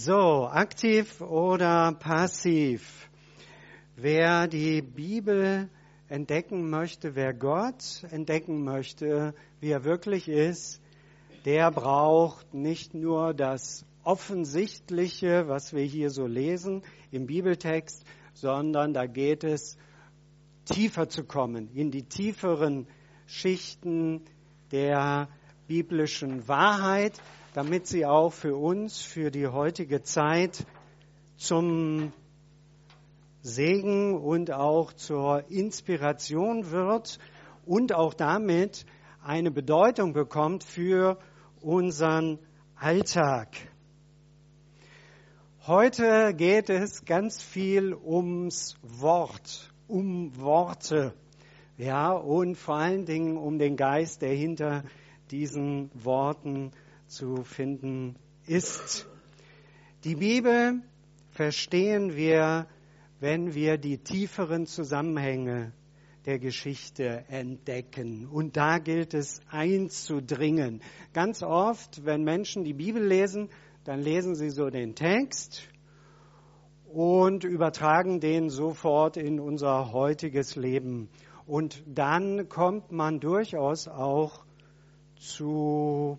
So, aktiv oder passiv? Wer die Bibel entdecken möchte, wer Gott entdecken möchte, wie er wirklich ist, der braucht nicht nur das Offensichtliche, was wir hier so lesen im Bibeltext, sondern da geht es tiefer zu kommen, in die tieferen Schichten der biblischen Wahrheit, damit sie auch für uns, für die heutige Zeit zum Segen und auch zur Inspiration wird und auch damit eine Bedeutung bekommt für unseren Alltag. Heute geht es ganz viel ums Wort, um Worte, ja, und vor allen Dingen um den Geist, der hinter diesen Worten zu finden ist. Die Bibel verstehen wir, wenn wir die tieferen Zusammenhänge der Geschichte entdecken. Und da gilt es einzudringen. Ganz oft, wenn Menschen die Bibel lesen, dann lesen sie so den Text und übertragen den sofort in unser heutiges Leben. Und dann kommt man durchaus auch zu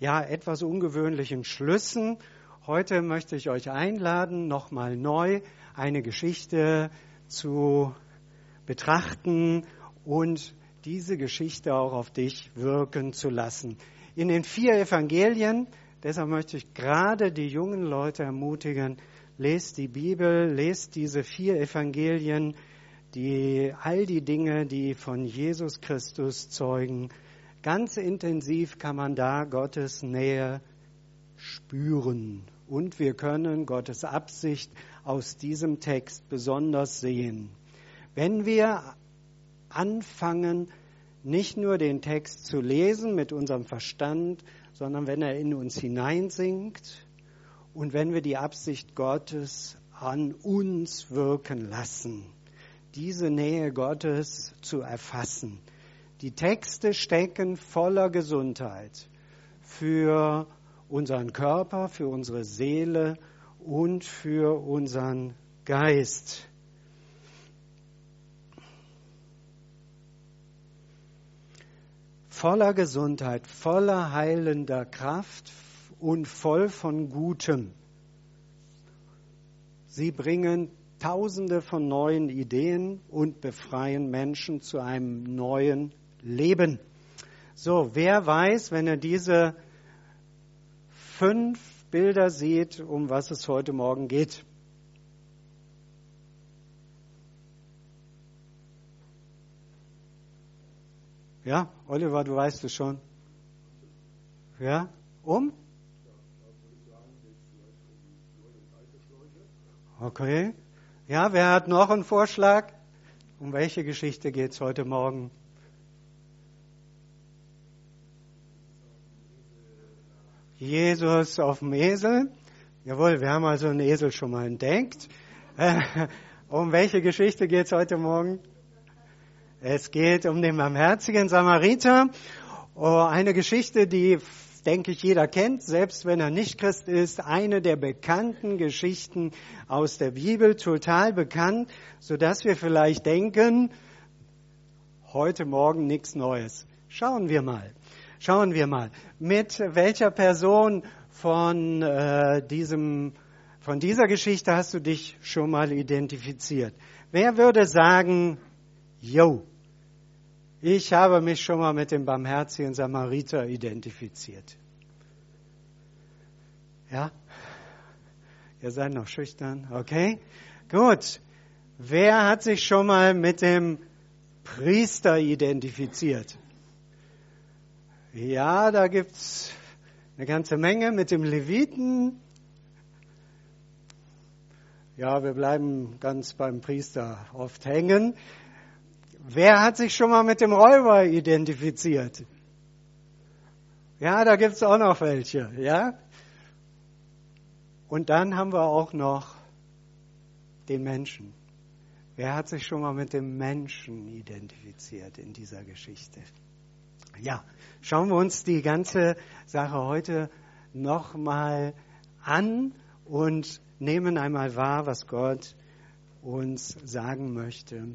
ja, etwas ungewöhnlichen Schlüssen. Heute möchte ich euch einladen, nochmal neu eine Geschichte zu betrachten und diese Geschichte auch auf dich wirken zu lassen. In den vier Evangelien, deshalb möchte ich gerade die jungen Leute ermutigen, lest die Bibel, lest diese vier Evangelien, die all die Dinge, die von Jesus Christus zeugen, Ganz intensiv kann man da Gottes Nähe spüren. Und wir können Gottes Absicht aus diesem Text besonders sehen. Wenn wir anfangen, nicht nur den Text zu lesen mit unserem Verstand, sondern wenn er in uns hineinsinkt und wenn wir die Absicht Gottes an uns wirken lassen, diese Nähe Gottes zu erfassen, die Texte stecken voller Gesundheit für unseren Körper, für unsere Seele und für unseren Geist. Voller Gesundheit, voller heilender Kraft und voll von Gutem. Sie bringen Tausende von neuen Ideen und befreien Menschen zu einem neuen leben. So, wer weiß, wenn er diese fünf Bilder sieht, um was es heute Morgen geht? Ja, Oliver, du weißt es schon. Ja, um? Okay. Ja, wer hat noch einen Vorschlag? Um welche Geschichte geht es heute Morgen? Jesus auf dem Esel. Jawohl, wir haben also einen Esel schon mal entdeckt. Äh, um welche Geschichte geht es heute Morgen? Es geht um den barmherzigen Samariter. Oh, eine Geschichte, die, denke ich, jeder kennt, selbst wenn er nicht Christ ist. Eine der bekannten Geschichten aus der Bibel, total bekannt, sodass wir vielleicht denken, heute Morgen nichts Neues. Schauen wir mal. Schauen wir mal, mit welcher Person von, äh, diesem, von dieser Geschichte hast du dich schon mal identifiziert? Wer würde sagen, yo, ich habe mich schon mal mit dem barmherzigen Samariter identifiziert? Ja? Ihr seid noch schüchtern, okay? Gut. Wer hat sich schon mal mit dem Priester identifiziert? Ja, da gibt's eine ganze Menge mit dem Leviten. Ja, wir bleiben ganz beim Priester oft hängen. Wer hat sich schon mal mit dem Räuber identifiziert? Ja, da gibt's auch noch welche, ja? Und dann haben wir auch noch den Menschen. Wer hat sich schon mal mit dem Menschen identifiziert in dieser Geschichte? Ja, schauen wir uns die ganze Sache heute nochmal an und nehmen einmal wahr, was Gott uns sagen möchte.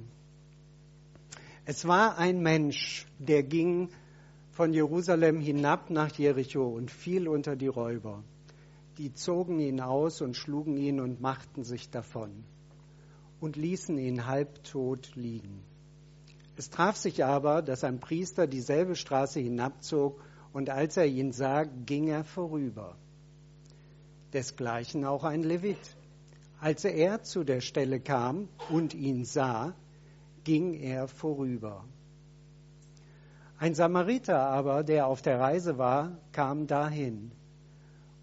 Es war ein Mensch, der ging von Jerusalem hinab nach Jericho und fiel unter die Räuber. Die zogen ihn aus und schlugen ihn und machten sich davon und ließen ihn halbtot liegen. Es traf sich aber, dass ein Priester dieselbe Straße hinabzog, und als er ihn sah, ging er vorüber. Desgleichen auch ein Levit. Als er zu der Stelle kam und ihn sah, ging er vorüber. Ein Samariter aber, der auf der Reise war, kam dahin.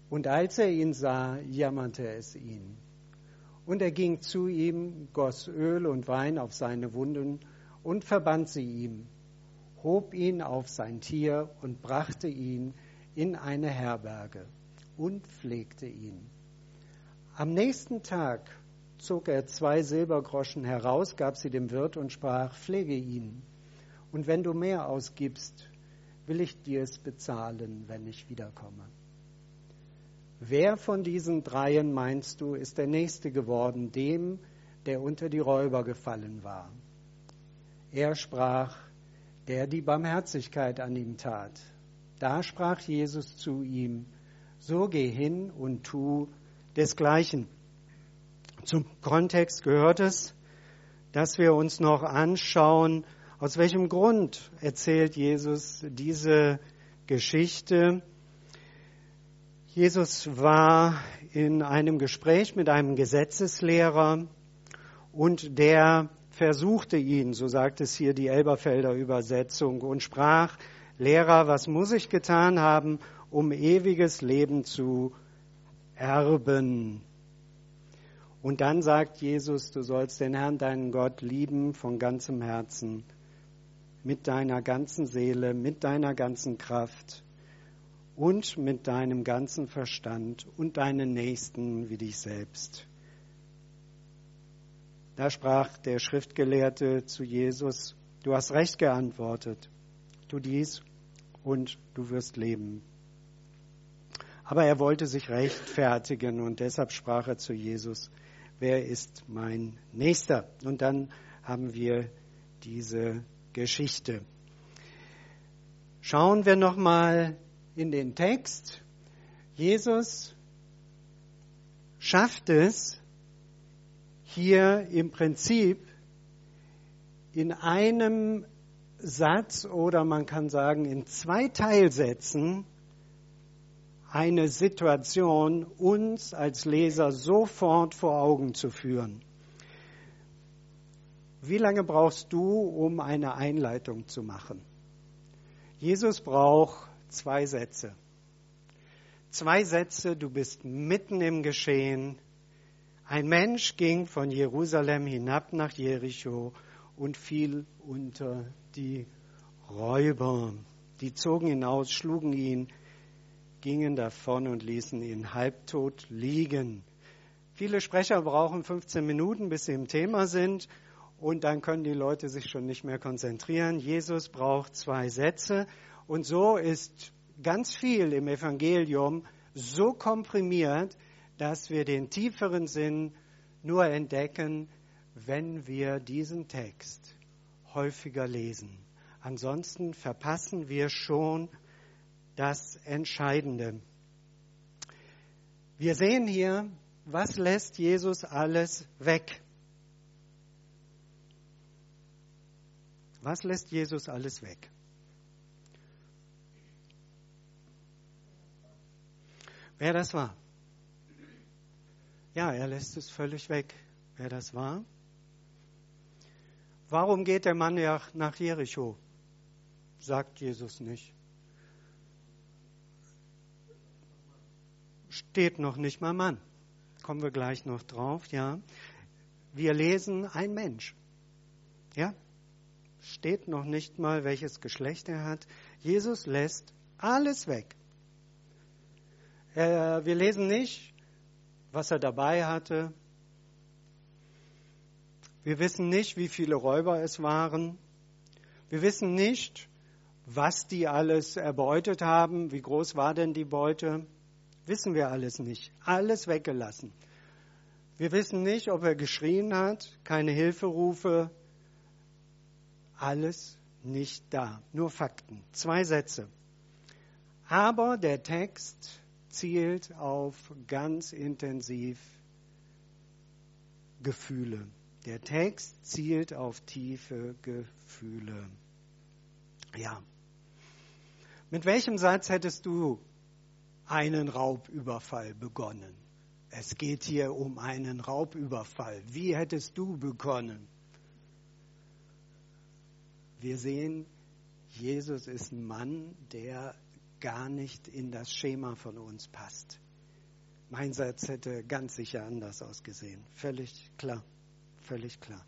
Und als er ihn sah, jammerte es ihn. Und er ging zu ihm, goss Öl und Wein auf seine Wunden und verband sie ihm, hob ihn auf sein Tier und brachte ihn in eine Herberge und pflegte ihn. Am nächsten Tag zog er zwei Silbergroschen heraus, gab sie dem Wirt und sprach, pflege ihn. Und wenn du mehr ausgibst, will ich dir es bezahlen, wenn ich wiederkomme. Wer von diesen dreien meinst du, ist der Nächste geworden, dem, der unter die Räuber gefallen war? Er sprach, der die Barmherzigkeit an ihm tat. Da sprach Jesus zu ihm, so geh hin und tu desgleichen. Zum Kontext gehört es, dass wir uns noch anschauen, aus welchem Grund erzählt Jesus diese Geschichte. Jesus war in einem Gespräch mit einem Gesetzeslehrer und der versuchte ihn, so sagt es hier die Elberfelder Übersetzung, und sprach, Lehrer, was muss ich getan haben, um ewiges Leben zu erben? Und dann sagt Jesus, du sollst den Herrn, deinen Gott, lieben von ganzem Herzen, mit deiner ganzen Seele, mit deiner ganzen Kraft und mit deinem ganzen Verstand und deinen Nächsten wie dich selbst. Da sprach der Schriftgelehrte zu Jesus, du hast recht geantwortet, tu dies und du wirst leben. Aber er wollte sich rechtfertigen und deshalb sprach er zu Jesus, wer ist mein Nächster? Und dann haben wir diese Geschichte. Schauen wir nochmal in den Text. Jesus schafft es, hier im Prinzip in einem Satz oder man kann sagen in zwei Teilsätzen eine Situation uns als Leser sofort vor Augen zu führen. Wie lange brauchst du, um eine Einleitung zu machen? Jesus braucht zwei Sätze. Zwei Sätze, du bist mitten im Geschehen, ein Mensch ging von Jerusalem hinab nach Jericho und fiel unter die Räuber. Die zogen ihn aus, schlugen ihn, gingen davon und ließen ihn halbtot liegen. Viele Sprecher brauchen 15 Minuten, bis sie im Thema sind und dann können die Leute sich schon nicht mehr konzentrieren. Jesus braucht zwei Sätze und so ist ganz viel im Evangelium so komprimiert, dass wir den tieferen Sinn nur entdecken, wenn wir diesen Text häufiger lesen. Ansonsten verpassen wir schon das Entscheidende. Wir sehen hier, was lässt Jesus alles weg? Was lässt Jesus alles weg? Wer das war? Ja, er lässt es völlig weg, wer das war. Warum geht der Mann nach Jericho? Sagt Jesus nicht. Steht noch nicht mal Mann. Kommen wir gleich noch drauf, ja. Wir lesen ein Mensch. Ja? Steht noch nicht mal, welches Geschlecht er hat. Jesus lässt alles weg. Äh, wir lesen nicht, was er dabei hatte. Wir wissen nicht, wie viele Räuber es waren. Wir wissen nicht, was die alles erbeutet haben. Wie groß war denn die Beute? Wissen wir alles nicht. Alles weggelassen. Wir wissen nicht, ob er geschrien hat, keine Hilferufe. Alles nicht da. Nur Fakten. Zwei Sätze. Aber der Text zielt auf ganz intensiv Gefühle. Der Text zielt auf tiefe Gefühle. Ja. Mit welchem Satz hättest du einen Raubüberfall begonnen? Es geht hier um einen Raubüberfall. Wie hättest du begonnen? Wir sehen, Jesus ist ein Mann, der gar nicht in das Schema von uns passt. Mein Satz hätte ganz sicher anders ausgesehen. Völlig klar, völlig klar.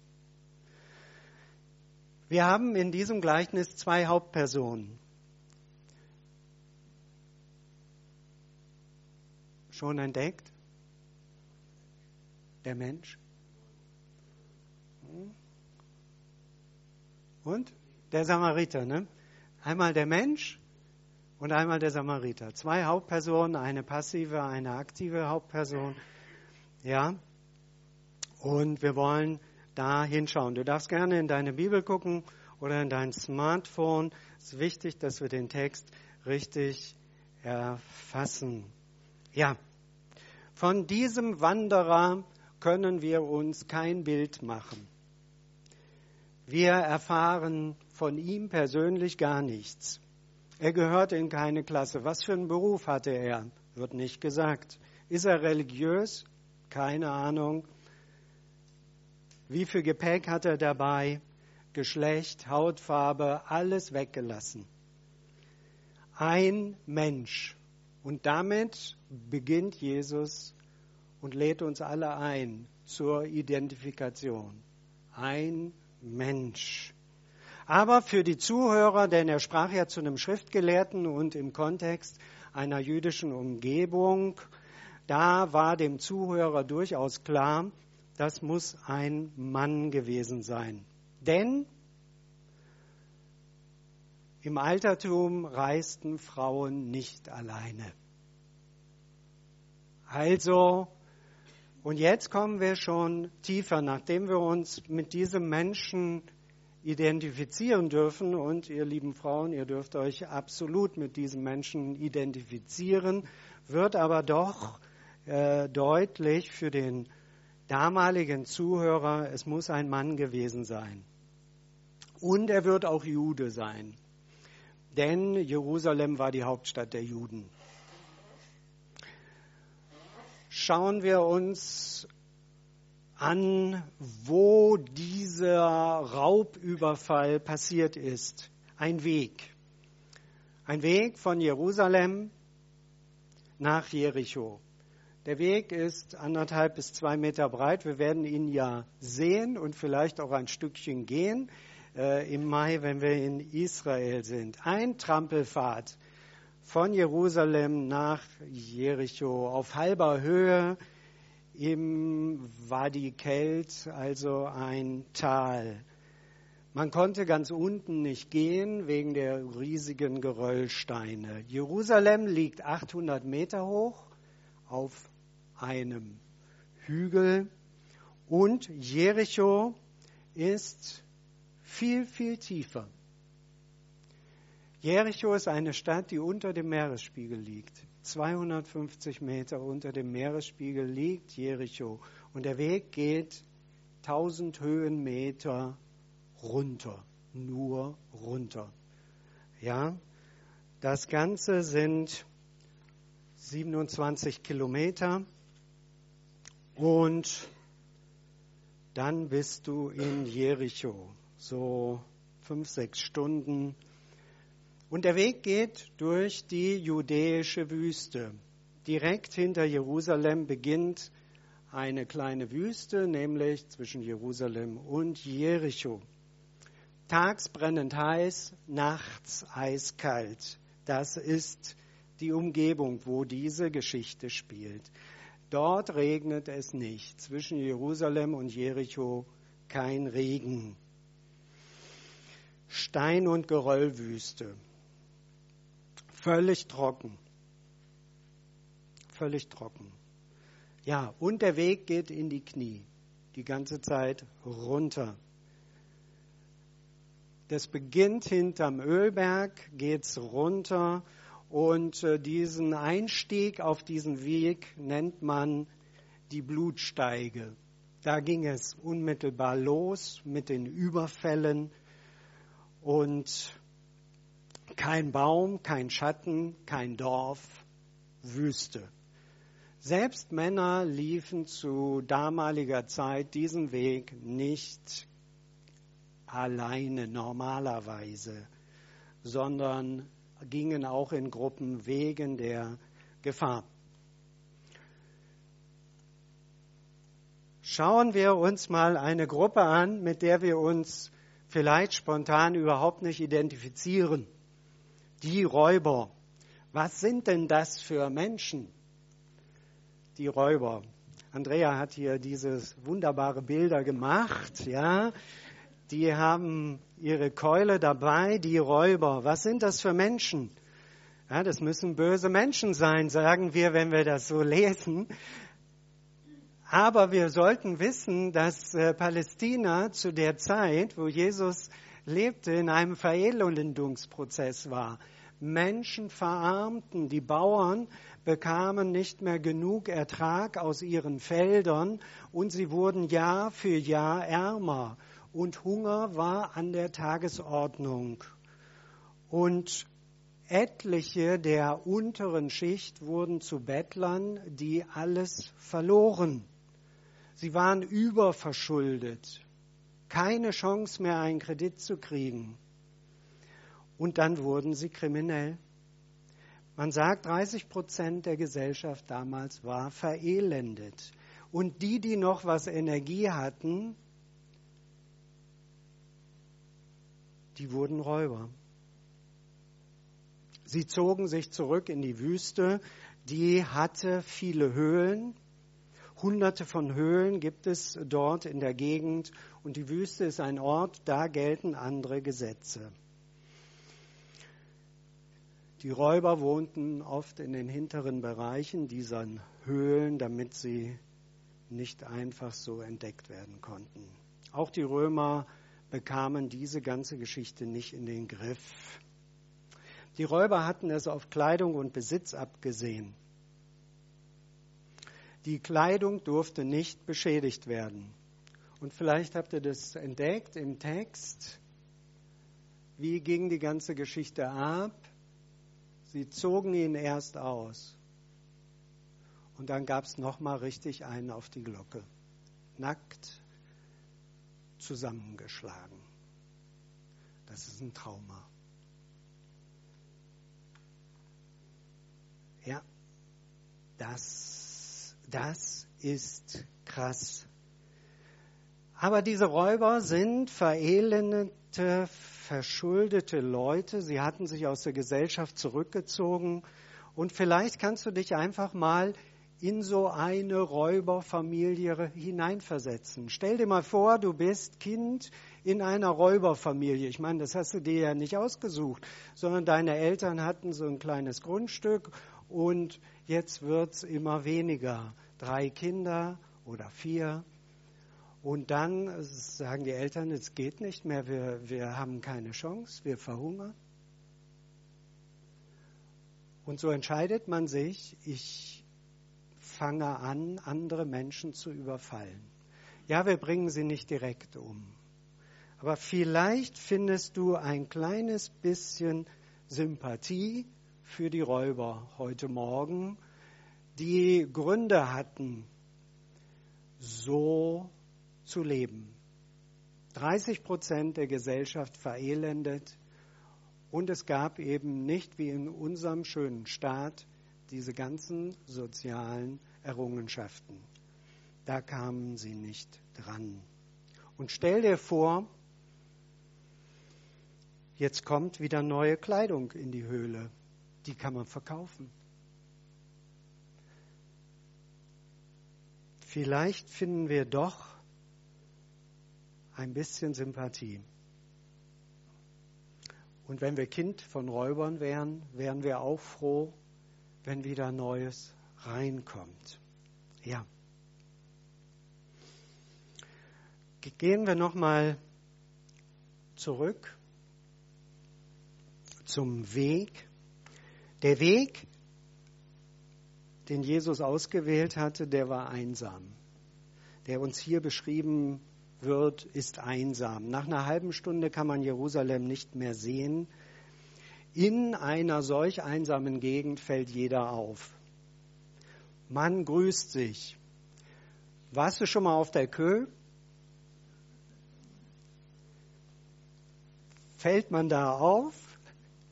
Wir haben in diesem Gleichnis zwei Hauptpersonen. Schon entdeckt? Der Mensch. Und der Samariter, ne? Einmal der Mensch und einmal der Samariter. Zwei Hauptpersonen, eine passive, eine aktive Hauptperson. Ja. Und wir wollen da hinschauen. Du darfst gerne in deine Bibel gucken oder in dein Smartphone. Es ist wichtig, dass wir den Text richtig erfassen. Ja. Von diesem Wanderer können wir uns kein Bild machen. Wir erfahren von ihm persönlich gar nichts. Er gehört in keine Klasse. Was für einen Beruf hatte er? Wird nicht gesagt. Ist er religiös? Keine Ahnung. Wie viel Gepäck hat er dabei? Geschlecht, Hautfarbe, alles weggelassen. Ein Mensch. Und damit beginnt Jesus und lädt uns alle ein zur Identifikation. Ein Mensch. Aber für die Zuhörer, denn er sprach ja zu einem Schriftgelehrten und im Kontext einer jüdischen Umgebung, da war dem Zuhörer durchaus klar, das muss ein Mann gewesen sein. Denn im Altertum reisten Frauen nicht alleine. Also, und jetzt kommen wir schon tiefer, nachdem wir uns mit diesem Menschen identifizieren dürfen. Und ihr lieben Frauen, ihr dürft euch absolut mit diesem Menschen identifizieren, wird aber doch äh, deutlich für den damaligen Zuhörer, es muss ein Mann gewesen sein. Und er wird auch Jude sein. Denn Jerusalem war die Hauptstadt der Juden. Schauen wir uns an, wo dieser Raubüberfall passiert ist. Ein Weg. Ein Weg von Jerusalem nach Jericho. Der Weg ist anderthalb bis zwei Meter breit. Wir werden ihn ja sehen und vielleicht auch ein Stückchen gehen äh, im Mai, wenn wir in Israel sind. Ein Trampelpfad von Jerusalem nach Jericho auf halber Höhe im Wadi Kelt, also ein Tal. Man konnte ganz unten nicht gehen wegen der riesigen Geröllsteine. Jerusalem liegt 800 Meter hoch auf einem Hügel und Jericho ist viel, viel tiefer. Jericho ist eine Stadt, die unter dem Meeresspiegel liegt. 250 Meter unter dem Meeresspiegel liegt Jericho und der Weg geht 1000 Höhenmeter runter, nur runter. Ja, das Ganze sind 27 Kilometer und dann bist du in Jericho, so fünf, sechs Stunden und der Weg geht durch die judäische Wüste. Direkt hinter Jerusalem beginnt eine kleine Wüste, nämlich zwischen Jerusalem und Jericho. Tags brennend heiß, nachts eiskalt. Das ist die Umgebung, wo diese Geschichte spielt. Dort regnet es nicht. Zwischen Jerusalem und Jericho kein Regen. Stein- und Geröllwüste völlig trocken. völlig trocken. Ja, und der Weg geht in die Knie, die ganze Zeit runter. Das beginnt hinterm Ölberg, geht's runter und äh, diesen Einstieg auf diesen Weg nennt man die Blutsteige. Da ging es unmittelbar los mit den Überfällen und kein Baum, kein Schatten, kein Dorf, Wüste. Selbst Männer liefen zu damaliger Zeit diesen Weg nicht alleine normalerweise, sondern gingen auch in Gruppen wegen der Gefahr. Schauen wir uns mal eine Gruppe an, mit der wir uns vielleicht spontan überhaupt nicht identifizieren. Die Räuber. Was sind denn das für Menschen? Die Räuber. Andrea hat hier diese wunderbare Bilder gemacht, ja. Die haben ihre Keule dabei, die Räuber. Was sind das für Menschen? Ja, das müssen böse Menschen sein, sagen wir, wenn wir das so lesen. Aber wir sollten wissen, dass äh, Palästina zu der Zeit, wo Jesus lebte, in einem Verelendungsprozess war. Menschen verarmten, die Bauern bekamen nicht mehr genug Ertrag aus ihren Feldern und sie wurden Jahr für Jahr ärmer und Hunger war an der Tagesordnung. Und etliche der unteren Schicht wurden zu Bettlern, die alles verloren. Sie waren überverschuldet, keine Chance mehr, einen Kredit zu kriegen. Und dann wurden sie kriminell. Man sagt, 30 Prozent der Gesellschaft damals war verelendet. Und die, die noch was Energie hatten, die wurden Räuber. Sie zogen sich zurück in die Wüste, die hatte viele Höhlen, Hunderte von Höhlen gibt es dort in der Gegend und die Wüste ist ein Ort, da gelten andere Gesetze. Die Räuber wohnten oft in den hinteren Bereichen dieser Höhlen, damit sie nicht einfach so entdeckt werden konnten. Auch die Römer bekamen diese ganze Geschichte nicht in den Griff. Die Räuber hatten es auf Kleidung und Besitz abgesehen. Die Kleidung durfte nicht beschädigt werden. Und vielleicht habt ihr das entdeckt im Text. Wie ging die ganze Geschichte ab? Sie zogen ihn erst aus. Und dann gab es nochmal richtig einen auf die Glocke. Nackt zusammengeschlagen. Das ist ein Trauma. Ja, das das ist krass. Aber diese Räuber sind verelendete, verschuldete Leute. Sie hatten sich aus der Gesellschaft zurückgezogen. Und vielleicht kannst du dich einfach mal in so eine Räuberfamilie hineinversetzen. Stell dir mal vor, du bist Kind in einer Räuberfamilie. Ich meine, das hast du dir ja nicht ausgesucht, sondern deine Eltern hatten so ein kleines Grundstück und jetzt wird es immer weniger. Drei Kinder oder vier. Und dann sagen die Eltern, es geht nicht mehr, wir, wir haben keine Chance, wir verhungern. Und so entscheidet man sich, ich fange an, andere Menschen zu überfallen. Ja, wir bringen sie nicht direkt um. Aber vielleicht findest du ein kleines bisschen Sympathie für die Räuber heute Morgen, die Gründe hatten, so zu leben. 30 Prozent der Gesellschaft verelendet und es gab eben nicht wie in unserem schönen Staat diese ganzen sozialen Errungenschaften. Da kamen sie nicht dran. Und stell dir vor, jetzt kommt wieder neue Kleidung in die Höhle die kann man verkaufen. Vielleicht finden wir doch ein bisschen Sympathie. Und wenn wir Kind von Räubern wären, wären wir auch froh, wenn wieder Neues reinkommt. Ja. Gehen wir nochmal zurück zum Weg. Der Weg, den Jesus ausgewählt hatte, der war einsam. Der uns hier beschrieben wird, ist einsam. Nach einer halben Stunde kann man Jerusalem nicht mehr sehen. In einer solch einsamen Gegend fällt jeder auf. Man grüßt sich. Warst du schon mal auf der Kö? Fällt man da auf?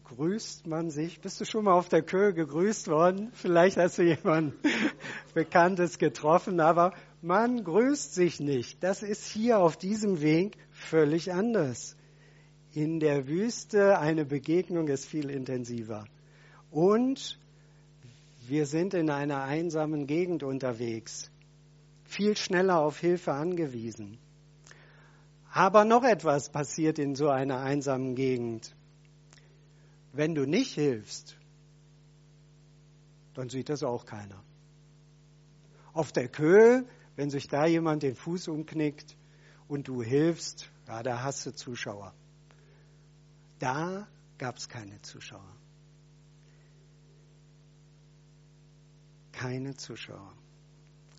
Grüßt man sich? Bist du schon mal auf der Kö gegrüßt worden? Vielleicht hast du jemanden Bekanntes getroffen, aber man grüßt sich nicht. Das ist hier auf diesem Weg völlig anders. In der Wüste eine Begegnung ist viel intensiver. Und wir sind in einer einsamen Gegend unterwegs, viel schneller auf Hilfe angewiesen. Aber noch etwas passiert in so einer einsamen Gegend. Wenn du nicht hilfst, dann sieht das auch keiner. Auf der Köhe, wenn sich da jemand den Fuß umknickt und du hilfst, ja, da hast du Zuschauer. Da gab es keine Zuschauer. keine Zuschauer.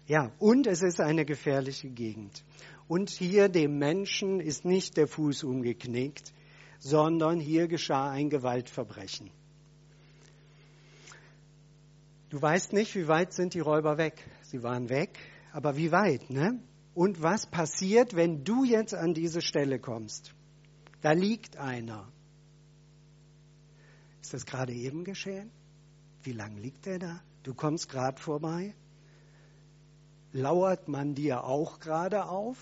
Ja, und es ist eine gefährliche Gegend. Und hier dem Menschen ist nicht der Fuß umgeknickt, sondern hier geschah ein Gewaltverbrechen. Du weißt nicht, wie weit sind die Räuber weg. Sie waren weg, aber wie weit, ne? Und was passiert, wenn du jetzt an diese Stelle kommst? Da liegt einer. Ist das gerade eben geschehen? Wie lange liegt er da? Du kommst gerade vorbei? Lauert man dir auch gerade auf?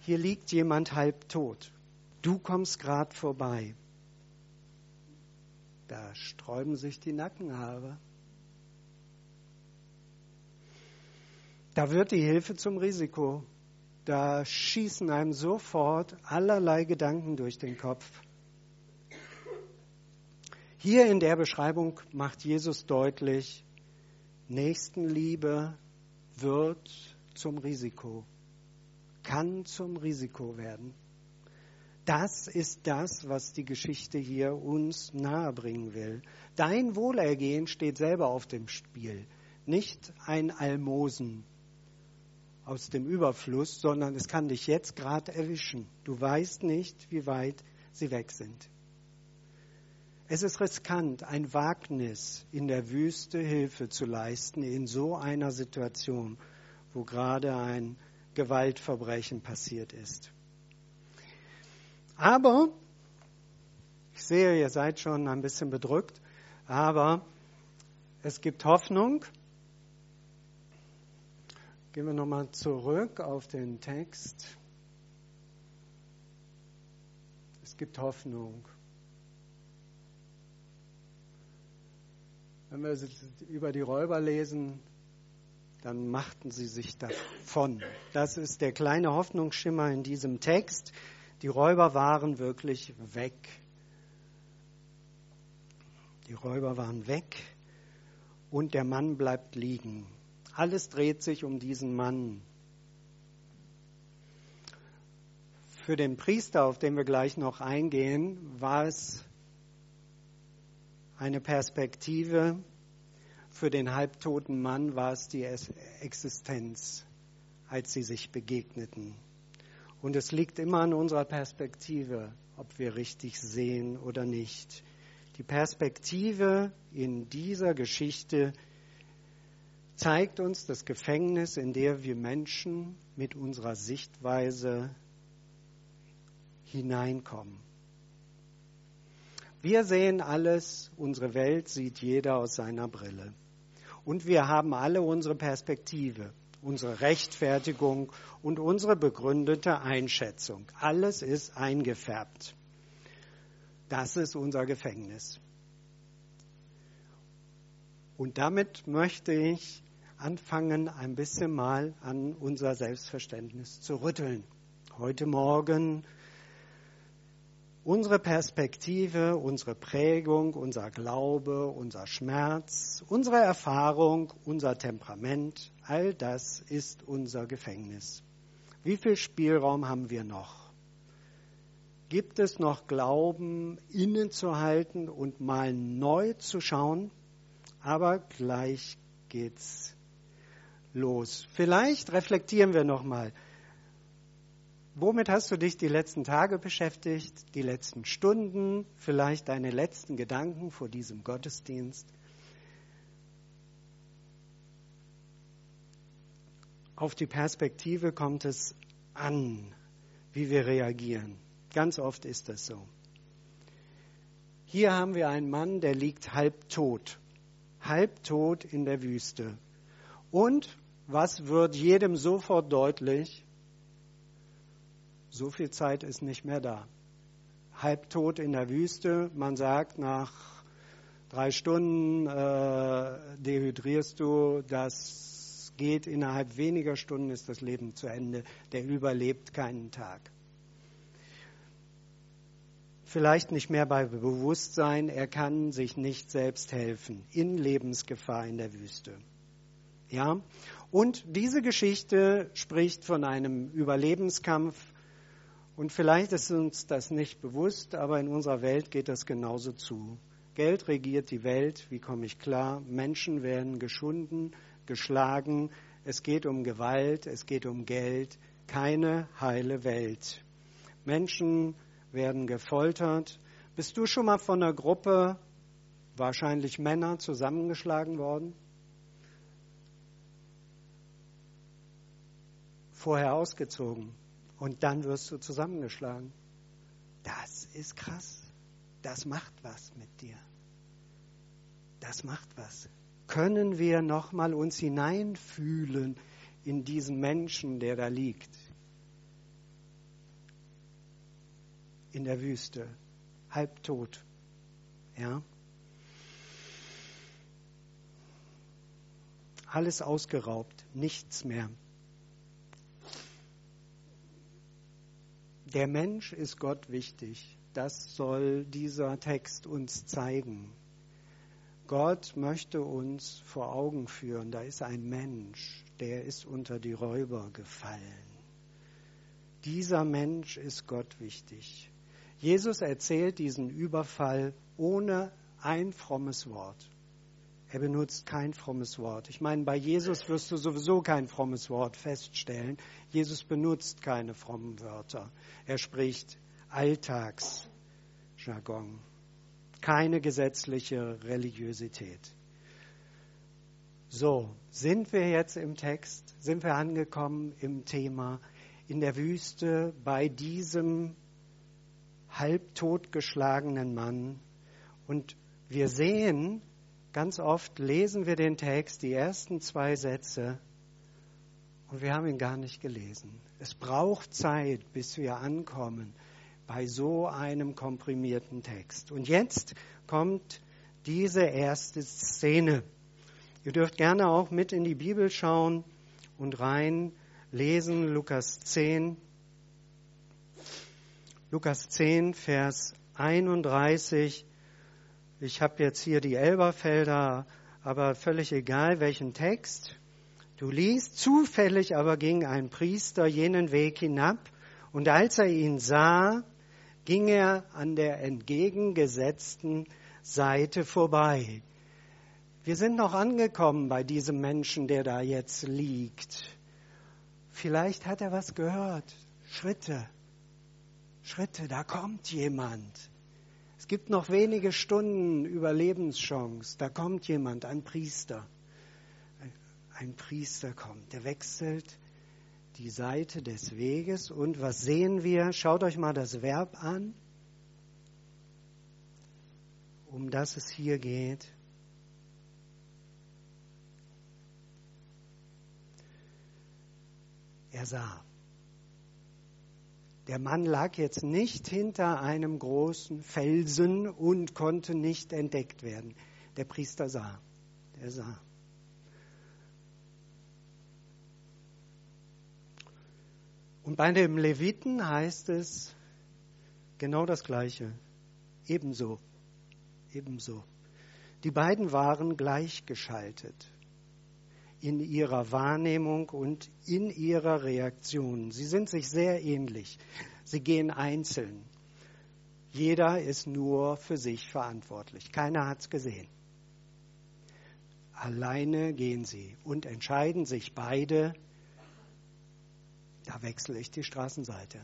Hier liegt jemand halb tot. Du kommst gerade vorbei. Da sträuben sich die Nackenhaare. Da wird die Hilfe zum Risiko. Da schießen einem sofort allerlei Gedanken durch den Kopf. Hier in der Beschreibung macht Jesus deutlich, Nächstenliebe wird zum Risiko, kann zum Risiko werden. Das ist das, was die Geschichte hier uns nahebringen will. Dein Wohlergehen steht selber auf dem Spiel, nicht ein Almosen aus dem Überfluss, sondern es kann dich jetzt gerade erwischen. Du weißt nicht, wie weit sie weg sind. Es ist riskant, ein Wagnis in der Wüste Hilfe zu leisten in so einer Situation, wo gerade ein Gewaltverbrechen passiert ist. Aber, ich sehe, ihr seid schon ein bisschen bedrückt, aber es gibt Hoffnung. Gehen wir nochmal zurück auf den Text. Es gibt Hoffnung. Wenn wir über die Räuber lesen, dann machten sie sich davon. Das ist der kleine Hoffnungsschimmer in diesem Text. Die Räuber waren wirklich weg. Die Räuber waren weg und der Mann bleibt liegen. Alles dreht sich um diesen Mann. Für den Priester, auf den wir gleich noch eingehen, war es eine Perspektive. Für den halbtoten Mann war es die Existenz, als sie sich begegneten. Und es liegt immer an unserer Perspektive, ob wir richtig sehen oder nicht. Die Perspektive in dieser Geschichte zeigt uns das Gefängnis, in der wir Menschen mit unserer Sichtweise hineinkommen. Wir sehen alles, unsere Welt sieht jeder aus seiner Brille. Und wir haben alle unsere Perspektive, unsere Rechtfertigung und unsere begründete Einschätzung. Alles ist eingefärbt. Das ist unser Gefängnis. Und damit möchte ich anfangen, ein bisschen mal an unser Selbstverständnis zu rütteln. Heute Morgen unsere Perspektive, unsere Prägung, unser Glaube, unser Schmerz, unsere Erfahrung, unser Temperament, all das ist unser Gefängnis. Wie viel Spielraum haben wir noch? Gibt es noch Glauben innezuhalten und mal neu zu schauen? Aber gleich geht's los. Vielleicht reflektieren wir noch mal. Womit hast du dich die letzten Tage beschäftigt, die letzten Stunden, vielleicht deine letzten Gedanken vor diesem Gottesdienst? Auf die Perspektive kommt es an, wie wir reagieren. Ganz oft ist das so. Hier haben wir einen Mann, der liegt halbtot, halbtot in der Wüste. Und was wird jedem sofort deutlich? So viel Zeit ist nicht mehr da. Halbtot in der Wüste, man sagt, nach drei Stunden äh, dehydrierst du, das geht innerhalb weniger Stunden, ist das Leben zu Ende. Der überlebt keinen Tag. Vielleicht nicht mehr bei Bewusstsein, er kann sich nicht selbst helfen, in Lebensgefahr in der Wüste. Ja? Und diese Geschichte spricht von einem Überlebenskampf, und vielleicht ist uns das nicht bewusst, aber in unserer Welt geht das genauso zu. Geld regiert die Welt, wie komme ich klar? Menschen werden geschunden, geschlagen, es geht um Gewalt, es geht um Geld, keine heile Welt. Menschen werden gefoltert. Bist du schon mal von einer Gruppe, wahrscheinlich Männer, zusammengeschlagen worden? Vorher ausgezogen und dann wirst du zusammengeschlagen. Das ist krass. Das macht was mit dir. Das macht was. Können wir nochmal uns hineinfühlen in diesen Menschen, der da liegt? In der Wüste, halbtot. Ja? Alles ausgeraubt, nichts mehr. Der Mensch ist Gott wichtig. Das soll dieser Text uns zeigen. Gott möchte uns vor Augen führen, da ist ein Mensch, der ist unter die Räuber gefallen. Dieser Mensch ist Gott wichtig. Jesus erzählt diesen Überfall ohne ein frommes Wort. Er benutzt kein frommes Wort. Ich meine, bei Jesus wirst du sowieso kein frommes Wort feststellen. Jesus benutzt keine frommen Wörter. Er spricht Alltagsjargon. Keine gesetzliche Religiosität. So, sind wir jetzt im Text? Sind wir angekommen im Thema in der Wüste bei diesem halbtot geschlagenen Mann? Und wir sehen, Ganz oft lesen wir den Text, die ersten zwei Sätze, und wir haben ihn gar nicht gelesen. Es braucht Zeit, bis wir ankommen bei so einem komprimierten Text. Und jetzt kommt diese erste Szene. Ihr dürft gerne auch mit in die Bibel schauen und rein lesen, Lukas 10. Lukas 10, Vers 31 ich habe jetzt hier die Elberfelder, aber völlig egal welchen Text. Du liest, zufällig aber ging ein Priester jenen Weg hinab, und als er ihn sah, ging er an der entgegengesetzten Seite vorbei. Wir sind noch angekommen bei diesem Menschen, der da jetzt liegt. Vielleicht hat er was gehört. Schritte. Schritte, da kommt jemand. Es gibt noch wenige Stunden Überlebenschance. Da kommt jemand, ein Priester. Ein Priester kommt, der wechselt die Seite des Weges. Und was sehen wir? Schaut euch mal das Verb an, um das es hier geht. Er sah. Der Mann lag jetzt nicht hinter einem großen Felsen und konnte nicht entdeckt werden. Der Priester sah. Der sah. Und bei dem Leviten heißt es, Genau das Gleiche. Ebenso. Ebenso. Die beiden waren gleichgeschaltet in ihrer Wahrnehmung und in ihrer Reaktion. Sie sind sich sehr ähnlich. Sie gehen einzeln. Jeder ist nur für sich verantwortlich. Keiner hat es gesehen. Alleine gehen sie und entscheiden sich beide, da wechsle ich die Straßenseite.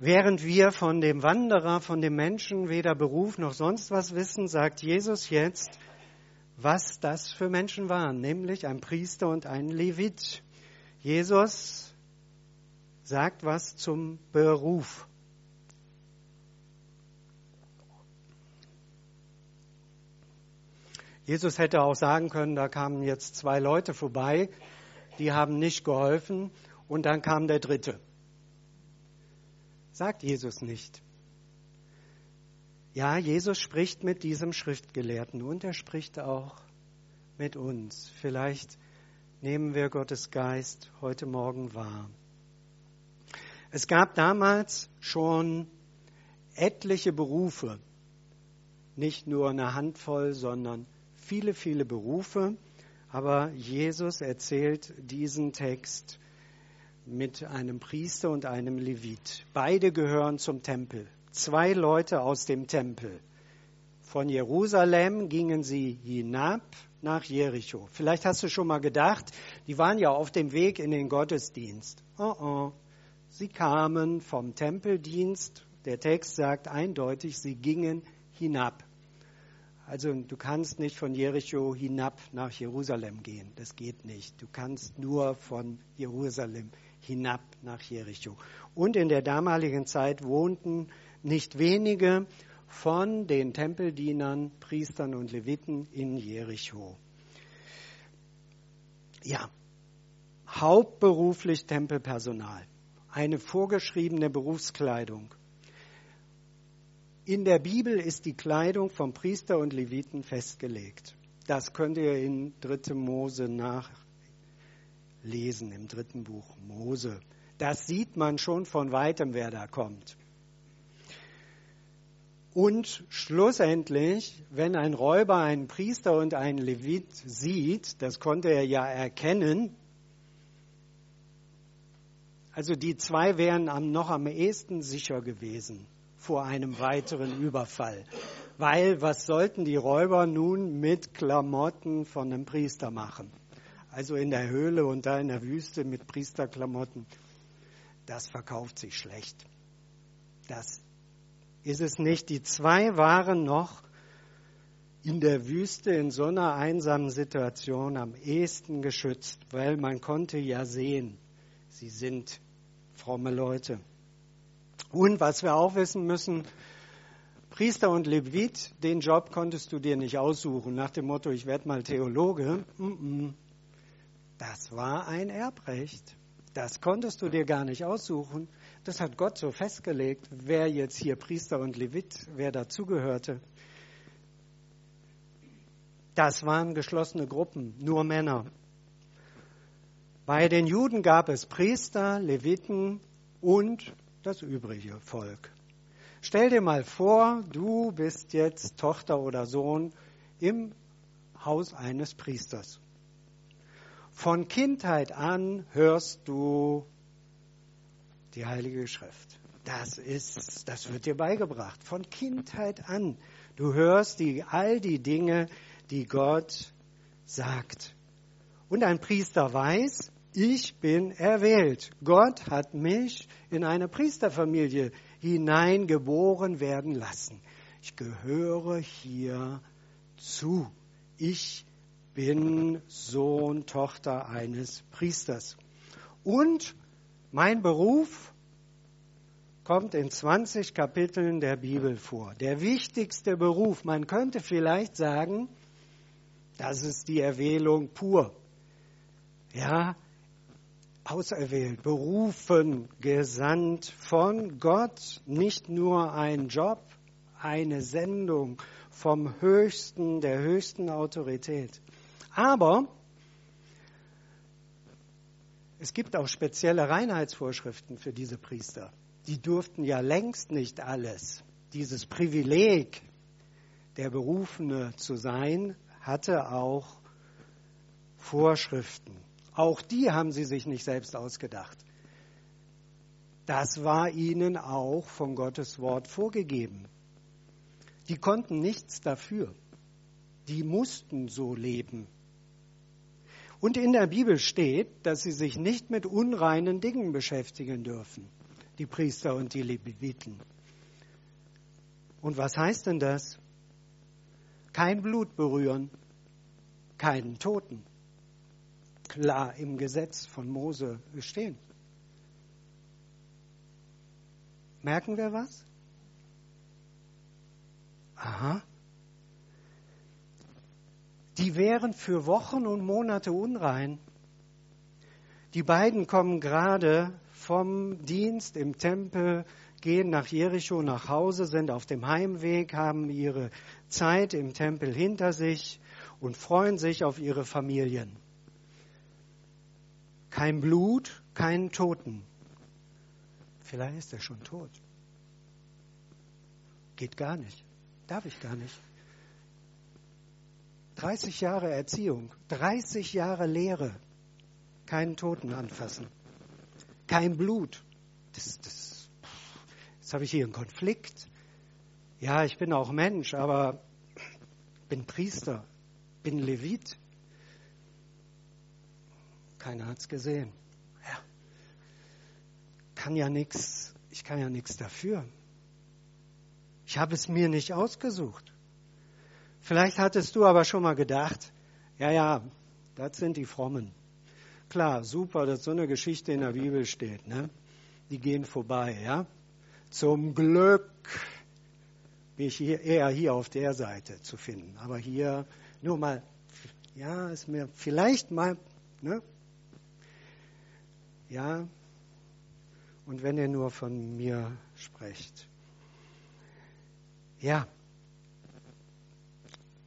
Während wir von dem Wanderer, von dem Menschen weder Beruf noch sonst was wissen, sagt Jesus jetzt, was das für Menschen waren, nämlich ein Priester und ein Levit. Jesus sagt was zum Beruf. Jesus hätte auch sagen können, da kamen jetzt zwei Leute vorbei, die haben nicht geholfen und dann kam der dritte. Sagt Jesus nicht. Ja, Jesus spricht mit diesem Schriftgelehrten und er spricht auch mit uns. Vielleicht nehmen wir Gottes Geist heute Morgen wahr. Es gab damals schon etliche Berufe, nicht nur eine Handvoll, sondern viele, viele Berufe, aber Jesus erzählt diesen Text mit einem Priester und einem Levit. Beide gehören zum Tempel. Zwei Leute aus dem Tempel. Von Jerusalem gingen sie hinab nach Jericho. Vielleicht hast du schon mal gedacht, die waren ja auf dem Weg in den Gottesdienst. Oh oh. Sie kamen vom Tempeldienst. Der Text sagt eindeutig, sie gingen hinab. Also du kannst nicht von Jericho hinab nach Jerusalem gehen. Das geht nicht. Du kannst nur von Jerusalem hinab nach Jericho. Und in der damaligen Zeit wohnten nicht wenige von den Tempeldienern, Priestern und Leviten in Jericho. Ja, hauptberuflich Tempelpersonal, eine vorgeschriebene Berufskleidung. In der Bibel ist die Kleidung von Priester und Leviten festgelegt. Das könnt ihr in 3. Mose nachlesen, im dritten Buch Mose. Das sieht man schon von weitem, wer da kommt. Und schlussendlich, wenn ein Räuber einen Priester und einen Levit sieht, das konnte er ja erkennen, also die zwei wären am, noch am ehesten sicher gewesen vor einem weiteren Überfall. Weil was sollten die Räuber nun mit Klamotten von einem Priester machen? Also in der Höhle und da in der Wüste mit Priesterklamotten. Das verkauft sich schlecht. Das ist es nicht. Die zwei waren noch in der Wüste in so einer einsamen Situation am ehesten geschützt, weil man konnte ja sehen, sie sind fromme Leute. Und was wir auch wissen müssen, Priester und Levit, den Job konntest du dir nicht aussuchen, nach dem Motto, ich werde mal Theologe. Das war ein Erbrecht. Das konntest du dir gar nicht aussuchen. Das hat Gott so festgelegt, wer jetzt hier Priester und Levit, wer dazugehörte. Das waren geschlossene Gruppen, nur Männer. Bei den Juden gab es Priester, Leviten und das übrige Volk. Stell dir mal vor, du bist jetzt Tochter oder Sohn im Haus eines Priesters. Von Kindheit an hörst du die Heilige Schrift. Das ist, das wird dir beigebracht. Von Kindheit an. Du hörst die, all die Dinge, die Gott sagt. Und ein Priester weiß, ich bin erwählt. Gott hat mich in eine Priesterfamilie hineingeboren werden lassen. Ich gehöre hier zu. Ich bin Sohn, Tochter eines Priesters. Und mein Beruf kommt in 20 Kapiteln der Bibel vor. Der wichtigste Beruf, man könnte vielleicht sagen, das ist die Erwählung pur. Ja, auserwählt, berufen, gesandt von Gott, nicht nur ein Job, eine Sendung vom höchsten, der höchsten Autorität. Aber Es gibt auch spezielle Reinheitsvorschriften für diese Priester. Die durften ja längst nicht alles. Dieses Privileg, der Berufene zu sein, hatte auch Vorschriften. Auch die haben sie sich nicht selbst ausgedacht. Das war ihnen auch von Gottes Wort vorgegeben. Die konnten nichts dafür. Die mussten so leben. Und in der Bibel steht, dass sie sich nicht mit unreinen Dingen beschäftigen dürfen, die Priester und die Leviten. Und was heißt denn das? Kein Blut berühren, keinen Toten. Klar im Gesetz von Mose stehen. Merken wir was? Aha. Die wären für Wochen und Monate unrein. Die beiden kommen gerade vom Dienst im Tempel, gehen nach Jericho nach Hause, sind auf dem Heimweg, haben ihre Zeit im Tempel hinter sich und freuen sich auf ihre Familien. Kein Blut, keinen Toten. Vielleicht ist er schon tot. Geht gar nicht. Darf ich gar nicht. 30 Jahre Erziehung, 30 Jahre Lehre, keinen Toten anfassen, kein Blut. Das, das, jetzt habe ich hier einen Konflikt. Ja, ich bin auch Mensch, aber bin Priester, bin Levit. Keiner hat es gesehen. Ja. Kann ja nichts, ich kann ja nichts dafür. Ich habe es mir nicht ausgesucht. Vielleicht hattest du aber schon mal gedacht, ja, ja, das sind die Frommen. Klar, super, dass so eine Geschichte in der Bibel steht. Ne? Die gehen vorbei, ja. Zum Glück bin ich hier, eher hier auf der Seite zu finden. Aber hier nur mal, ja, ist mir vielleicht mal, ne? Ja. Und wenn ihr nur von mir sprecht. Ja,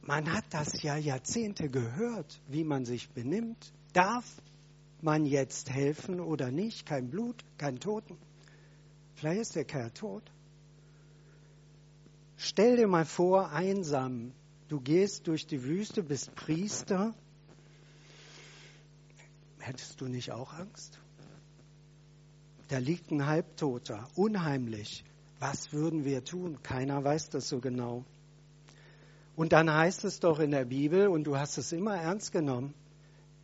man hat das ja Jahrzehnte gehört, wie man sich benimmt. Darf man jetzt helfen oder nicht? Kein Blut, kein Toten. Vielleicht ist der Kerl tot. Stell dir mal vor, einsam. Du gehst durch die Wüste, bist Priester. Hättest du nicht auch Angst? Da liegt ein Halbtoter, unheimlich. Was würden wir tun? Keiner weiß das so genau. Und dann heißt es doch in der Bibel, und du hast es immer ernst genommen,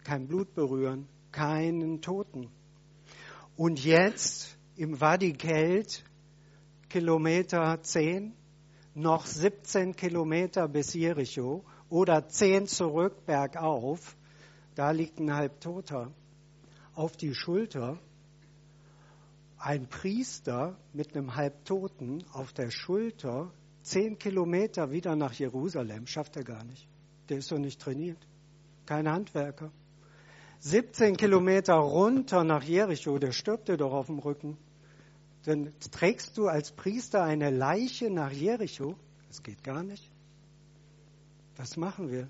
kein Blut berühren, keinen Toten. Und jetzt im Wadi Kelt, Kilometer 10, noch 17 Kilometer bis Jericho oder 10 zurück bergauf, da liegt ein Halbtoter auf die Schulter. Ein Priester mit einem Halbtoten auf der Schulter Zehn Kilometer wieder nach Jerusalem schafft er gar nicht. Der ist doch nicht trainiert. Kein Handwerker. 17 Kilometer runter nach Jericho, der stirbt dir doch auf dem Rücken. Dann trägst du als Priester eine Leiche nach Jericho. Das geht gar nicht. Was machen wir?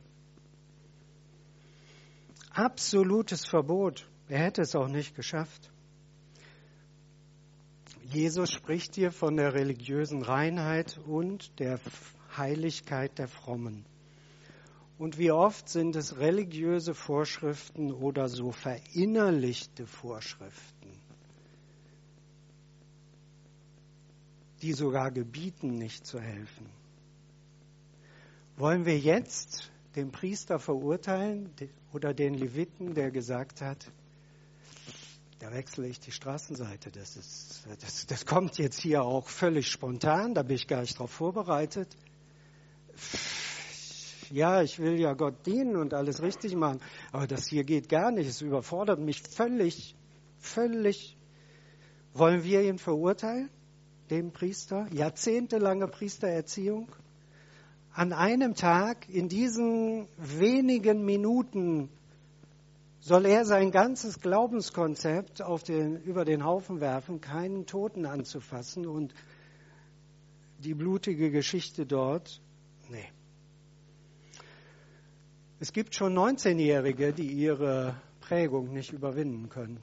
Absolutes Verbot. Er hätte es auch nicht geschafft. Jesus spricht hier von der religiösen Reinheit und der Heiligkeit der Frommen. Und wie oft sind es religiöse Vorschriften oder so verinnerlichte Vorschriften, die sogar gebieten, nicht zu helfen. Wollen wir jetzt den Priester verurteilen oder den Leviten, der gesagt hat, da wechsle ich die Straßenseite. Das, ist, das, das kommt jetzt hier auch völlig spontan, da bin ich gar nicht darauf vorbereitet. Ja, ich will ja Gott dienen und alles richtig machen, aber das hier geht gar nicht. Es überfordert mich völlig, völlig. Wollen wir ihn verurteilen, den Priester? Jahrzehntelange Priestererziehung? An einem Tag, in diesen wenigen Minuten soll er sein ganzes Glaubenskonzept den, über den Haufen werfen, keinen Toten anzufassen und die blutige Geschichte dort. Nee. Es gibt schon 19-Jährige, die ihre Prägung nicht überwinden können.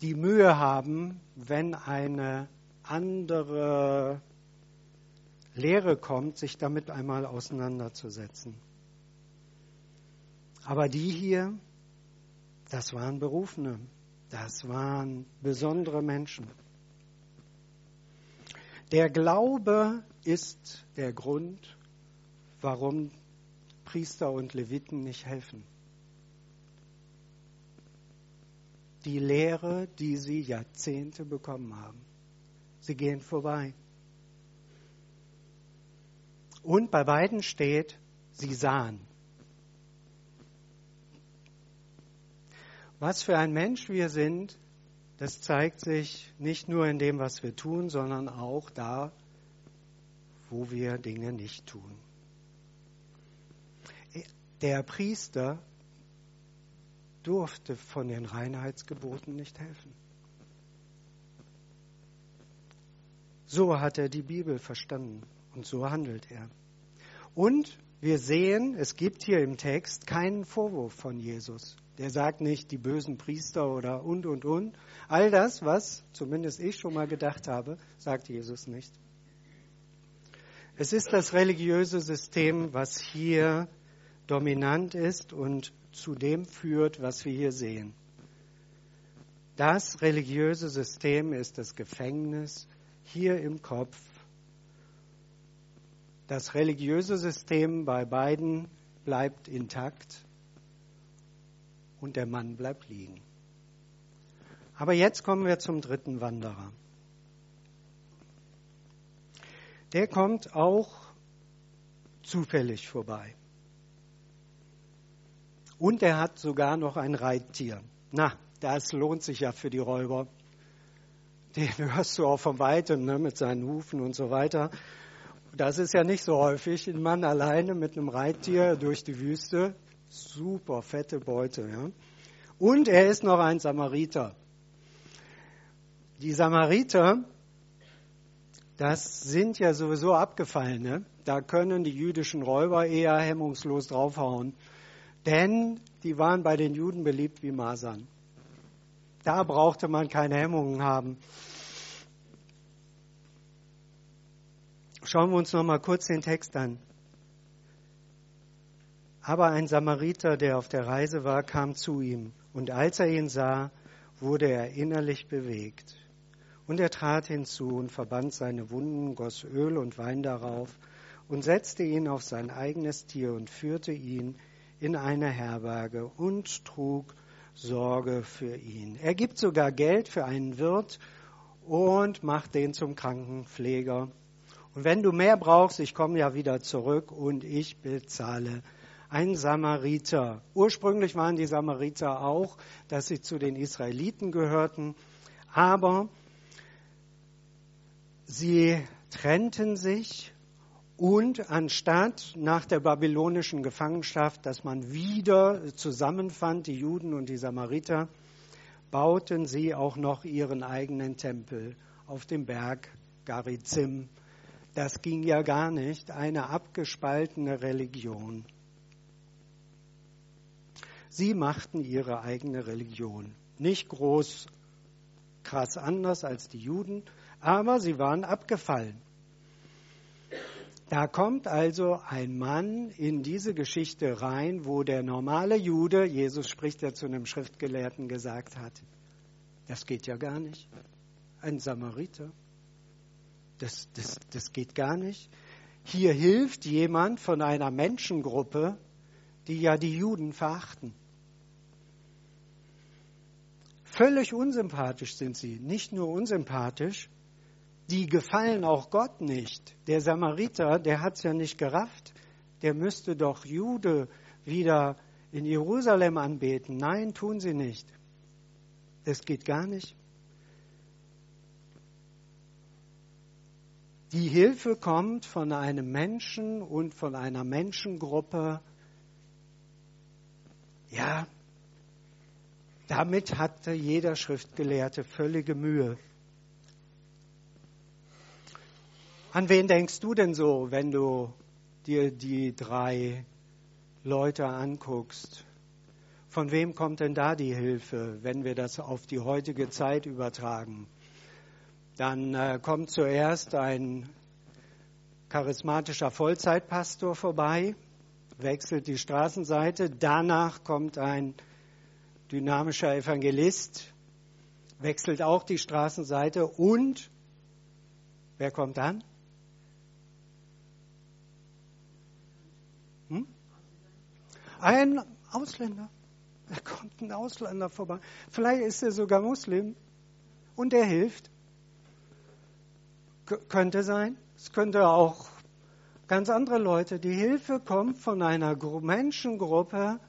die Mühe haben, wenn eine andere Lehre kommt, sich damit einmal auseinanderzusetzen. Aber die hier, das waren Berufene, das waren besondere Menschen. Der Glaube ist der Grund, warum Priester und Leviten nicht helfen. Die Lehre, die sie Jahrzehnte bekommen haben. Sie gehen vorbei. Und bei beiden steht, sie sahen. Was für ein Mensch wir sind, das zeigt sich nicht nur in dem, was wir tun, sondern auch da, wo wir Dinge nicht tun. Der Priester durfte von den Reinheitsgeboten nicht helfen. So hat er die Bibel verstanden und so handelt er. Und wir sehen, es gibt hier im Text keinen Vorwurf von Jesus. Der sagt nicht die bösen Priester oder und, und, und. All das, was zumindest ich schon mal gedacht habe, sagt Jesus nicht. Es ist das religiöse System, was hier dominant ist und zu dem führt, was wir hier sehen. Das religiöse System ist das Gefängnis hier im Kopf. Das religiöse System bei beiden bleibt intakt und der Mann bleibt liegen. Aber jetzt kommen wir zum dritten Wanderer. Der kommt auch zufällig vorbei. Und er hat sogar noch ein Reittier. Na, das lohnt sich ja für die Räuber. Den hörst du auch von weitem ne, mit seinen Hufen und so weiter. Das ist ja nicht so häufig. Ein Mann alleine mit einem Reittier durch die Wüste. Super fette Beute. Ja. Und er ist noch ein Samariter. Die Samariter, das sind ja sowieso Abgefallene. Da können die jüdischen Räuber eher hemmungslos draufhauen. Denn die waren bei den Juden beliebt wie Masern. Da brauchte man keine Hemmungen haben. Schauen wir uns noch mal kurz den Text an. Aber ein Samariter, der auf der Reise war, kam zu ihm. Und als er ihn sah, wurde er innerlich bewegt. Und er trat hinzu und verband seine Wunden, goss Öl und Wein darauf und setzte ihn auf sein eigenes Tier und führte ihn in eine Herberge und trug Sorge für ihn. Er gibt sogar Geld für einen Wirt und macht den zum Krankenpfleger. Und wenn du mehr brauchst, ich komme ja wieder zurück und ich bezahle ein Samariter. Ursprünglich waren die Samariter auch, dass sie zu den Israeliten gehörten, aber sie trennten sich und anstatt nach der babylonischen Gefangenschaft, dass man wieder zusammenfand, die Juden und die Samariter, bauten sie auch noch ihren eigenen Tempel auf dem Berg Garizim. Das ging ja gar nicht, eine abgespaltene Religion. Sie machten ihre eigene Religion. Nicht groß, krass anders als die Juden, aber sie waren abgefallen. Da kommt also ein Mann in diese Geschichte rein, wo der normale Jude, Jesus spricht ja zu einem Schriftgelehrten, gesagt hat, das geht ja gar nicht. Ein Samariter, das, das, das geht gar nicht. Hier hilft jemand von einer Menschengruppe, die ja die Juden verachten. Völlig unsympathisch sind sie, nicht nur unsympathisch, die gefallen auch Gott nicht. Der Samariter, der hat es ja nicht gerafft, der müsste doch Jude wieder in Jerusalem anbeten. Nein, tun sie nicht. Das geht gar nicht. Die Hilfe kommt von einem Menschen und von einer Menschengruppe. Ja, damit hatte jeder Schriftgelehrte völlige Mühe. An wen denkst du denn so, wenn du dir die drei Leute anguckst? Von wem kommt denn da die Hilfe, wenn wir das auf die heutige Zeit übertragen? Dann äh, kommt zuerst ein charismatischer Vollzeitpastor vorbei, wechselt die Straßenseite. Danach kommt ein dynamischer Evangelist, wechselt auch die Straßenseite. Und wer kommt dann? Hm? Ein Ausländer. Da kommt ein Ausländer vorbei. Vielleicht ist er sogar Muslim und er hilft. K könnte sein. Es könnte auch ganz andere Leute. Die Hilfe kommt von einer Menschengruppe,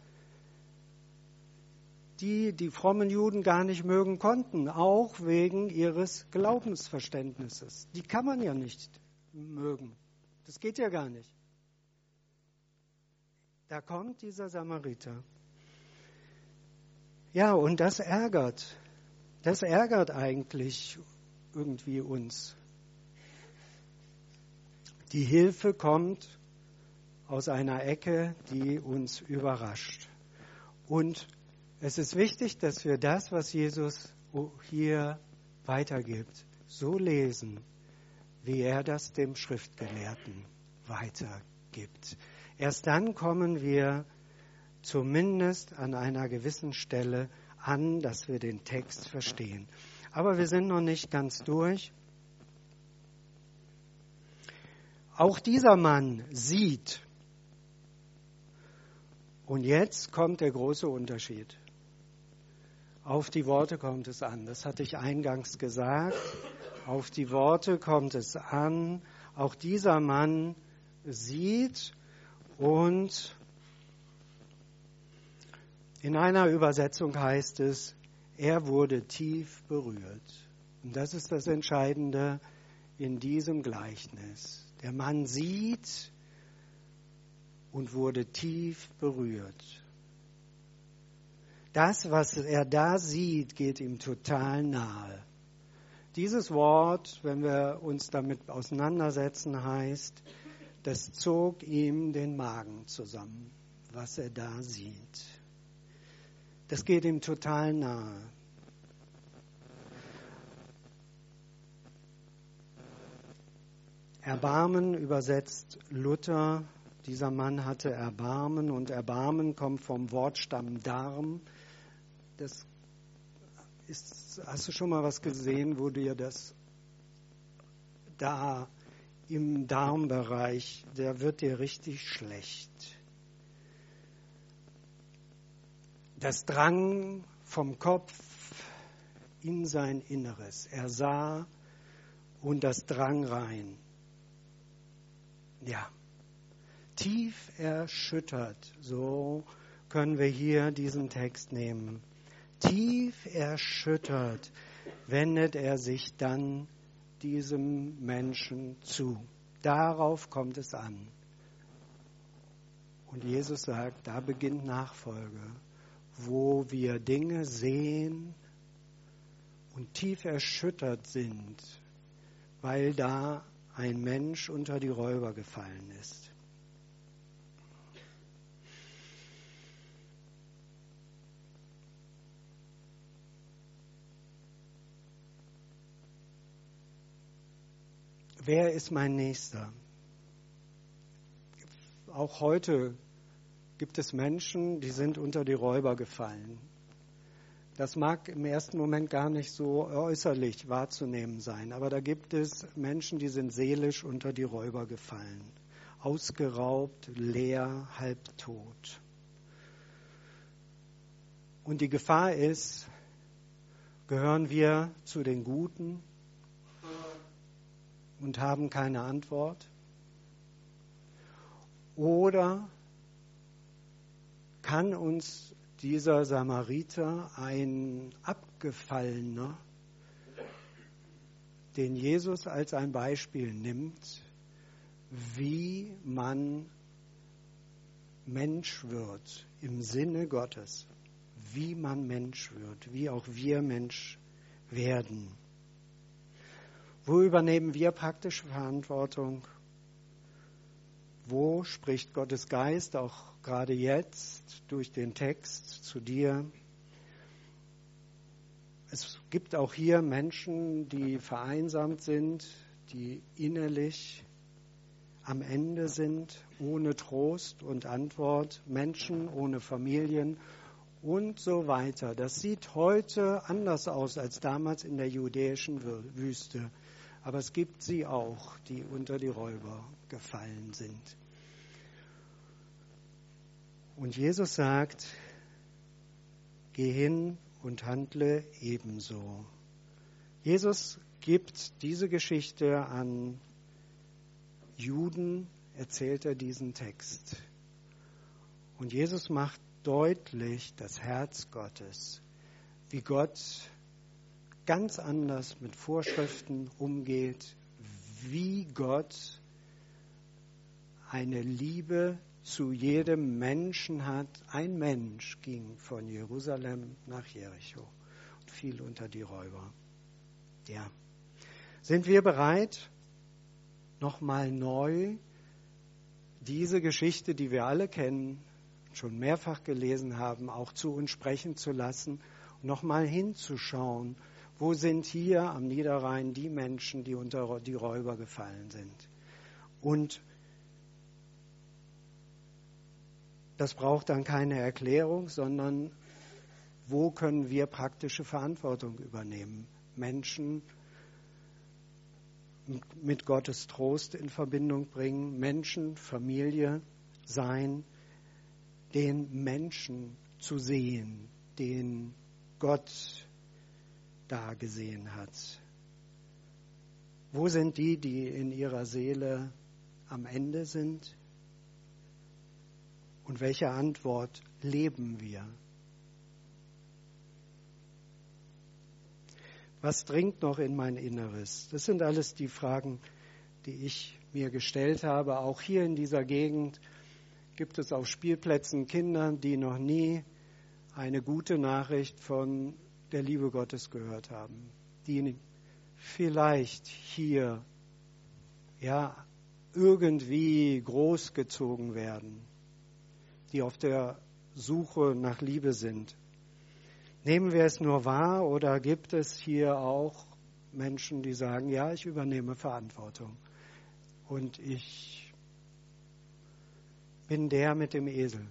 die die frommen Juden gar nicht mögen konnten, auch wegen ihres Glaubensverständnisses. Die kann man ja nicht mögen. Das geht ja gar nicht. Da kommt dieser Samariter. Ja, und das ärgert. Das ärgert eigentlich irgendwie uns. Die Hilfe kommt aus einer Ecke, die uns überrascht. Und es ist wichtig, dass wir das, was Jesus hier weitergibt, so lesen, wie er das dem Schriftgelehrten weitergibt. Erst dann kommen wir zumindest an einer gewissen Stelle an, dass wir den Text verstehen. Aber wir sind noch nicht ganz durch. Auch dieser Mann sieht. Und jetzt kommt der große Unterschied. Auf die Worte kommt es an. Das hatte ich eingangs gesagt. Auf die Worte kommt es an. Auch dieser Mann sieht und in einer Übersetzung heißt es, er wurde tief berührt. Und das ist das Entscheidende in diesem Gleichnis. Der Mann sieht und wurde tief berührt. Das, was er da sieht, geht ihm total nahe. Dieses Wort, wenn wir uns damit auseinandersetzen, heißt, das zog ihm den Magen zusammen, was er da sieht. Das geht ihm total nahe. Erbarmen übersetzt Luther. Dieser Mann hatte Erbarmen und Erbarmen kommt vom Wortstamm Darm. Das ist, hast du schon mal was gesehen, wo dir das da im Darmbereich, der wird dir richtig schlecht. Das drang vom Kopf in sein Inneres. Er sah und das drang rein. Ja, tief erschüttert, so können wir hier diesen Text nehmen. Tief erschüttert wendet er sich dann diesem Menschen zu. Darauf kommt es an. Und Jesus sagt, da beginnt Nachfolge wo wir Dinge sehen und tief erschüttert sind, weil da ein Mensch unter die Räuber gefallen ist. Wer ist mein Nächster? Auch heute gibt es Menschen, die sind unter die Räuber gefallen. Das mag im ersten Moment gar nicht so äußerlich wahrzunehmen sein, aber da gibt es Menschen, die sind seelisch unter die Räuber gefallen. Ausgeraubt, leer, halbtot. Und die Gefahr ist, gehören wir zu den Guten und haben keine Antwort? Oder kann uns dieser Samariter ein Abgefallener, den Jesus als ein Beispiel nimmt, wie man Mensch wird im Sinne Gottes, wie man Mensch wird, wie auch wir Mensch werden. Wo übernehmen wir praktische Verantwortung? Wo spricht Gottes Geist auch gerade jetzt durch den Text zu dir? Es gibt auch hier Menschen, die vereinsamt sind, die innerlich am Ende sind, ohne Trost und Antwort, Menschen ohne Familien und so weiter. Das sieht heute anders aus als damals in der judäischen Wüste. Aber es gibt sie auch, die unter die Räuber gefallen sind. Und Jesus sagt, geh hin und handle ebenso. Jesus gibt diese Geschichte an Juden, erzählt er diesen Text. Und Jesus macht deutlich das Herz Gottes, wie Gott ganz anders mit Vorschriften umgeht, wie Gott eine Liebe zu jedem Menschen hat. Ein Mensch ging von Jerusalem nach Jericho und fiel unter die Räuber. Ja. Sind wir bereit, nochmal neu diese Geschichte, die wir alle kennen, schon mehrfach gelesen haben, auch zu uns sprechen zu lassen, nochmal hinzuschauen, wo sind hier am Niederrhein die Menschen, die unter die Räuber gefallen sind. Und Das braucht dann keine Erklärung, sondern wo können wir praktische Verantwortung übernehmen? Menschen mit Gottes Trost in Verbindung bringen, Menschen, Familie sein, den Menschen zu sehen, den Gott da gesehen hat. Wo sind die, die in ihrer Seele am Ende sind? Und welche Antwort leben wir? Was dringt noch in mein Inneres? Das sind alles die Fragen, die ich mir gestellt habe. Auch hier in dieser Gegend gibt es auf Spielplätzen Kinder, die noch nie eine gute Nachricht von der Liebe Gottes gehört haben, die vielleicht hier ja irgendwie großgezogen werden die auf der Suche nach Liebe sind. Nehmen wir es nur wahr oder gibt es hier auch Menschen, die sagen, ja, ich übernehme Verantwortung und ich bin der mit dem Esel.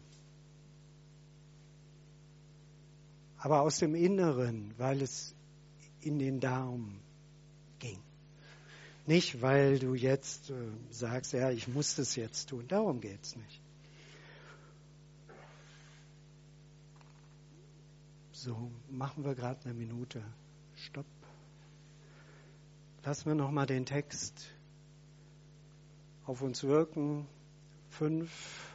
Aber aus dem Inneren, weil es in den Darm ging. Nicht, weil du jetzt äh, sagst, ja, ich muss das jetzt tun. Darum geht es nicht. So, machen wir gerade eine Minute. Stopp. Lassen wir nochmal den Text auf uns wirken. Fünf,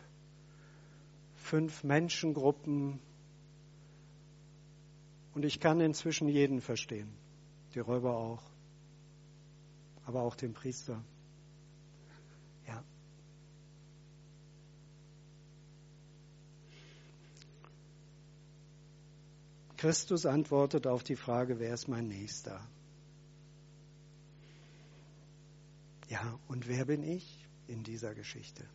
fünf Menschengruppen. Und ich kann inzwischen jeden verstehen. Die Räuber auch. Aber auch den Priester. Christus antwortet auf die Frage, wer ist mein Nächster? Ja, und wer bin ich in dieser Geschichte?